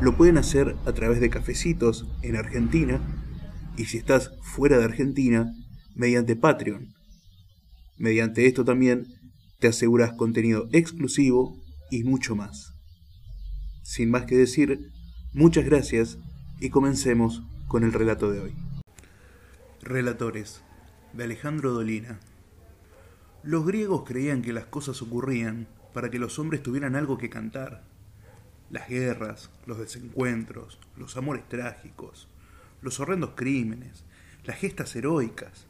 lo pueden hacer a través de cafecitos en Argentina y si estás fuera de Argentina, mediante Patreon. Mediante esto también te aseguras contenido exclusivo y mucho más. Sin más que decir, muchas gracias y comencemos con el relato de hoy. Relatores de Alejandro Dolina. Los griegos creían que las cosas ocurrían para que los hombres tuvieran algo que cantar. Las guerras, los desencuentros, los amores trágicos, los horrendos crímenes, las gestas heroicas.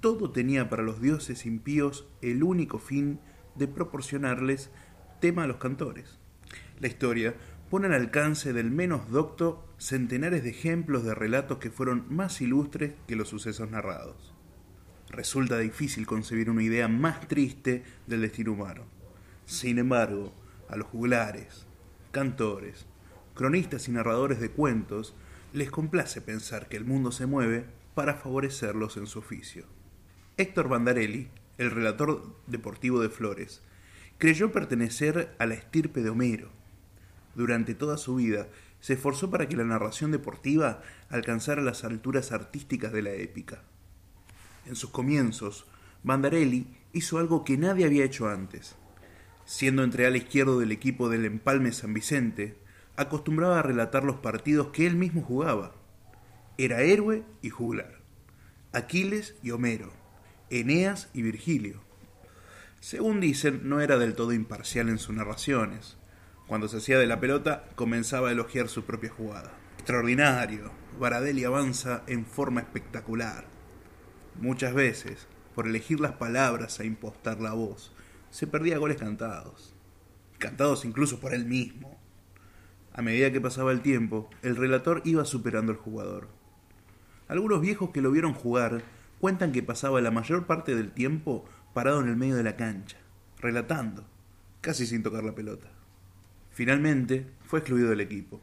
Todo tenía para los dioses impíos el único fin de proporcionarles tema a los cantores. La historia pone al alcance del menos docto centenares de ejemplos de relatos que fueron más ilustres que los sucesos narrados. Resulta difícil concebir una idea más triste del destino humano. Sin embargo, a los juglares, cantores, cronistas y narradores de cuentos les complace pensar que el mundo se mueve para favorecerlos en su oficio. Héctor Bandarelli, el relator deportivo de Flores, creyó pertenecer a la estirpe de Homero. Durante toda su vida se esforzó para que la narración deportiva alcanzara las alturas artísticas de la épica. En sus comienzos, Bandarelli hizo algo que nadie había hecho antes. Siendo entreal izquierdo del equipo del Empalme San Vicente, acostumbraba a relatar los partidos que él mismo jugaba. Era héroe y juglar. Aquiles y Homero. Eneas y Virgilio. Según dicen, no era del todo imparcial en sus narraciones. Cuando se hacía de la pelota, comenzaba a elogiar su propia jugada. Extraordinario. Baradelli avanza en forma espectacular. Muchas veces, por elegir las palabras e impostar la voz, se perdía goles cantados. Cantados incluso por él mismo. A medida que pasaba el tiempo, el relator iba superando al jugador. Algunos viejos que lo vieron jugar cuentan que pasaba la mayor parte del tiempo parado en el medio de la cancha, relatando, casi sin tocar la pelota. Finalmente, fue excluido del equipo.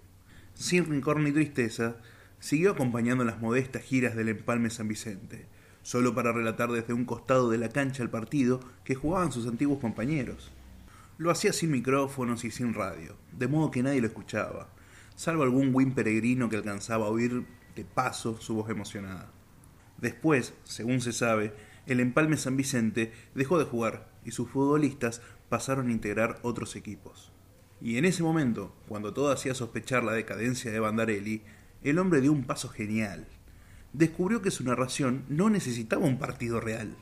Sin rincor ni tristeza, siguió acompañando las modestas giras del Empalme San Vicente, solo para relatar desde un costado de la cancha el partido que jugaban sus antiguos compañeros. Lo hacía sin micrófonos y sin radio, de modo que nadie lo escuchaba, salvo algún buen peregrino que alcanzaba a oír de paso su voz emocionada. Después, según se sabe, el Empalme San Vicente dejó de jugar y sus futbolistas pasaron a integrar otros equipos. Y en ese momento, cuando todo hacía sospechar la decadencia de Bandarelli, el hombre dio un paso genial descubrió que su narración no necesitaba un partido real.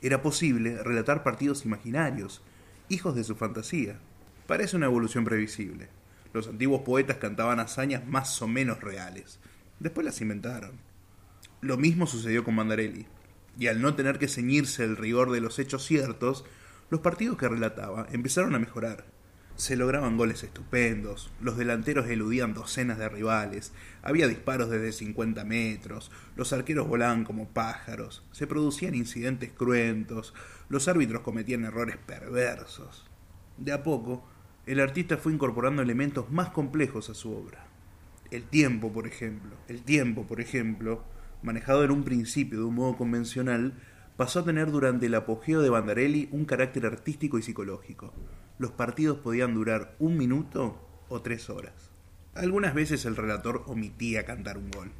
Era posible relatar partidos imaginarios, hijos de su fantasía. Parece una evolución previsible. Los antiguos poetas cantaban hazañas más o menos reales. Después las inventaron. Lo mismo sucedió con Mandarelli. Y al no tener que ceñirse el rigor de los hechos ciertos, los partidos que relataba empezaron a mejorar. Se lograban goles estupendos, los delanteros eludían docenas de rivales, había disparos desde 50 metros, los arqueros volaban como pájaros, se producían incidentes cruentos, los árbitros cometían errores perversos. De a poco, el artista fue incorporando elementos más complejos a su obra. El tiempo, por ejemplo, el tiempo, por ejemplo, manejado en un principio de un modo convencional, pasó a tener durante el apogeo de Bandarelli un carácter artístico y psicológico los partidos podían durar un minuto o tres horas. Algunas veces el relator omitía cantar un gol,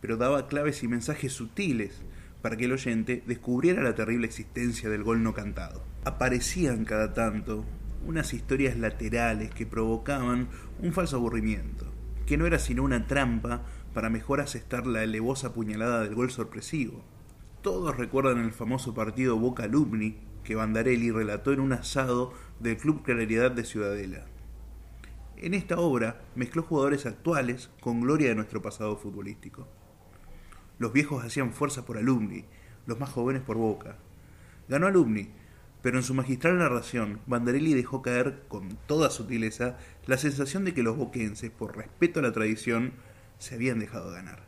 pero daba claves y mensajes sutiles para que el oyente descubriera la terrible existencia del gol no cantado. Aparecían cada tanto unas historias laterales que provocaban un falso aburrimiento, que no era sino una trampa para mejor asestar la elevosa puñalada del gol sorpresivo. Todos recuerdan el famoso partido Boca que Bandarelli relató en un asado del Club Claridad de Ciudadela. En esta obra mezcló jugadores actuales con gloria de nuestro pasado futbolístico. Los viejos hacían fuerza por Alumni, los más jóvenes por Boca. Ganó Alumni, pero en su magistral narración, Bandarelli dejó caer con toda sutileza la sensación de que los boquenses, por respeto a la tradición, se habían dejado ganar.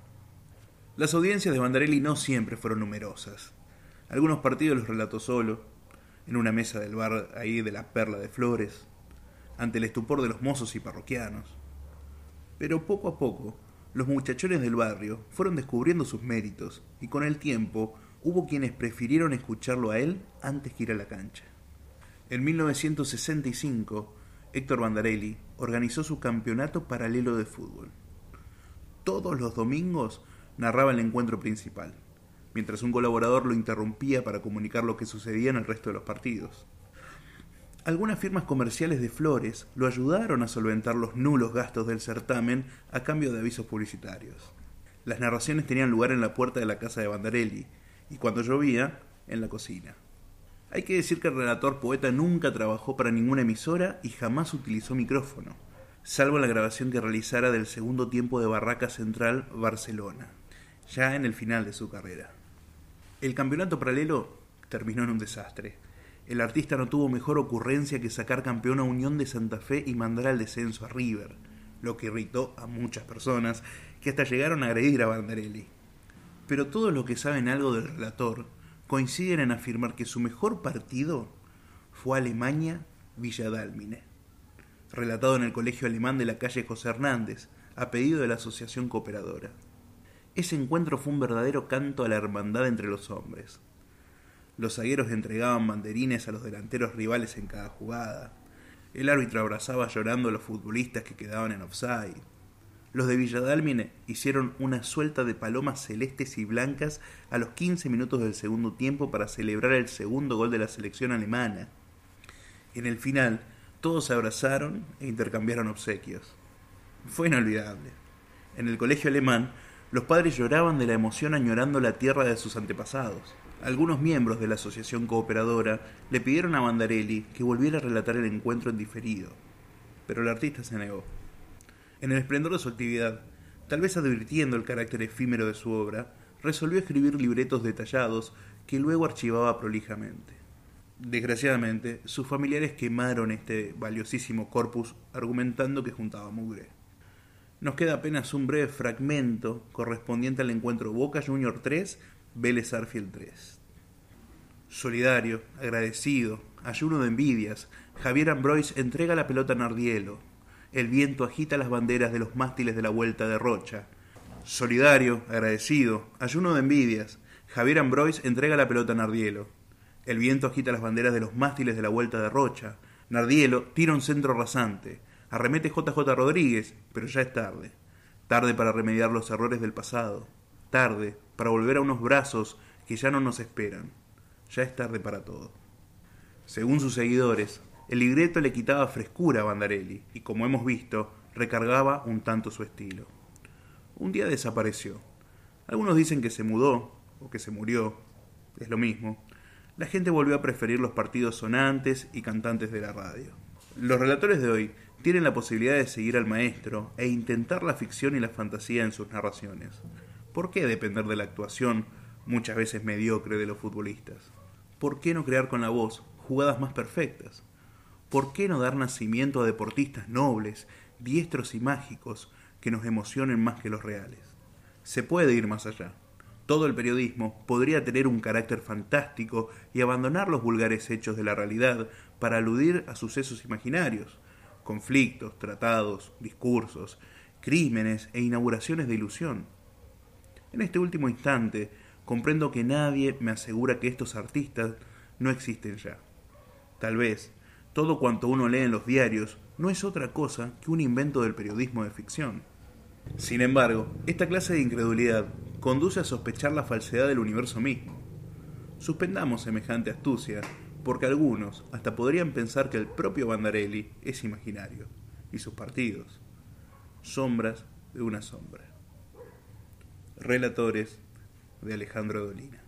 Las audiencias de Bandarelli no siempre fueron numerosas. Algunos partidos los relató solo, en una mesa del bar ahí de la Perla de Flores, ante el estupor de los mozos y parroquianos. Pero poco a poco, los muchachones del barrio fueron descubriendo sus méritos y con el tiempo hubo quienes prefirieron escucharlo a él antes que ir a la cancha. En 1965, Héctor Bandarelli organizó su campeonato paralelo de fútbol. Todos los domingos narraba el encuentro principal, mientras un colaborador lo interrumpía para comunicar lo que sucedía en el resto de los partidos. Algunas firmas comerciales de flores lo ayudaron a solventar los nulos gastos del certamen a cambio de avisos publicitarios. Las narraciones tenían lugar en la puerta de la casa de Bandarelli y cuando llovía, en la cocina. Hay que decir que el relator poeta nunca trabajó para ninguna emisora y jamás utilizó micrófono, salvo la grabación que realizara del segundo tiempo de Barraca Central Barcelona, ya en el final de su carrera. El campeonato paralelo terminó en un desastre. El artista no tuvo mejor ocurrencia que sacar campeón a Unión de Santa Fe y mandar al descenso a River, lo que irritó a muchas personas que hasta llegaron a agredir a Bandarelli. Pero todos los que saben algo del relator coinciden en afirmar que su mejor partido fue Alemania-Villadálmine, relatado en el Colegio Alemán de la calle José Hernández, a pedido de la Asociación Cooperadora. Ese encuentro fue un verdadero canto a la hermandad entre los hombres. Los zagueros entregaban banderines a los delanteros rivales en cada jugada. El árbitro abrazaba llorando a los futbolistas que quedaban en offside. Los de Villadalmine hicieron una suelta de palomas celestes y blancas a los 15 minutos del segundo tiempo para celebrar el segundo gol de la selección alemana. En el final, todos se abrazaron e intercambiaron obsequios. Fue inolvidable. En el colegio alemán, los padres lloraban de la emoción añorando la tierra de sus antepasados. Algunos miembros de la asociación cooperadora le pidieron a Bandarelli que volviera a relatar el encuentro en diferido, pero el artista se negó en el esplendor de su actividad, tal vez advirtiendo el carácter efímero de su obra, resolvió escribir libretos detallados que luego archivaba prolijamente. Desgraciadamente, sus familiares quemaron este valiosísimo corpus argumentando que juntaba mugre. Nos queda apenas un breve fragmento correspondiente al encuentro Boca Junior 3, Vélez Arfield 3. Solidario, agradecido, ayuno de envidias, Javier Ambroise entrega la pelota a Nardielo, el viento agita las banderas de los mástiles de la vuelta de Rocha. Solidario, agradecido, ayuno de envidias, Javier Ambroise entrega la pelota a Nardielo. El viento agita las banderas de los mástiles de la vuelta de Rocha. Nardielo tira un centro rasante. Arremete JJ Rodríguez, pero ya es tarde. Tarde para remediar los errores del pasado. Tarde para volver a unos brazos que ya no nos esperan. Ya es tarde para todo. Según sus seguidores, el libreto le quitaba frescura a Bandarelli y, como hemos visto, recargaba un tanto su estilo. Un día desapareció. Algunos dicen que se mudó o que se murió, es lo mismo. La gente volvió a preferir los partidos sonantes y cantantes de la radio. Los relatores de hoy tienen la posibilidad de seguir al maestro e intentar la ficción y la fantasía en sus narraciones. ¿Por qué depender de la actuación, muchas veces mediocre, de los futbolistas? ¿Por qué no crear con la voz jugadas más perfectas? ¿Por qué no dar nacimiento a deportistas nobles, diestros y mágicos que nos emocionen más que los reales? Se puede ir más allá. Todo el periodismo podría tener un carácter fantástico y abandonar los vulgares hechos de la realidad para aludir a sucesos imaginarios, conflictos, tratados, discursos, crímenes e inauguraciones de ilusión. En este último instante, comprendo que nadie me asegura que estos artistas no existen ya. Tal vez, todo cuanto uno lee en los diarios no es otra cosa que un invento del periodismo de ficción. Sin embargo, esta clase de incredulidad conduce a sospechar la falsedad del universo mismo. Suspendamos semejante astucia, porque algunos hasta podrían pensar que el propio Bandarelli es imaginario, y sus partidos, sombras de una sombra. Relatores de Alejandro Dolina.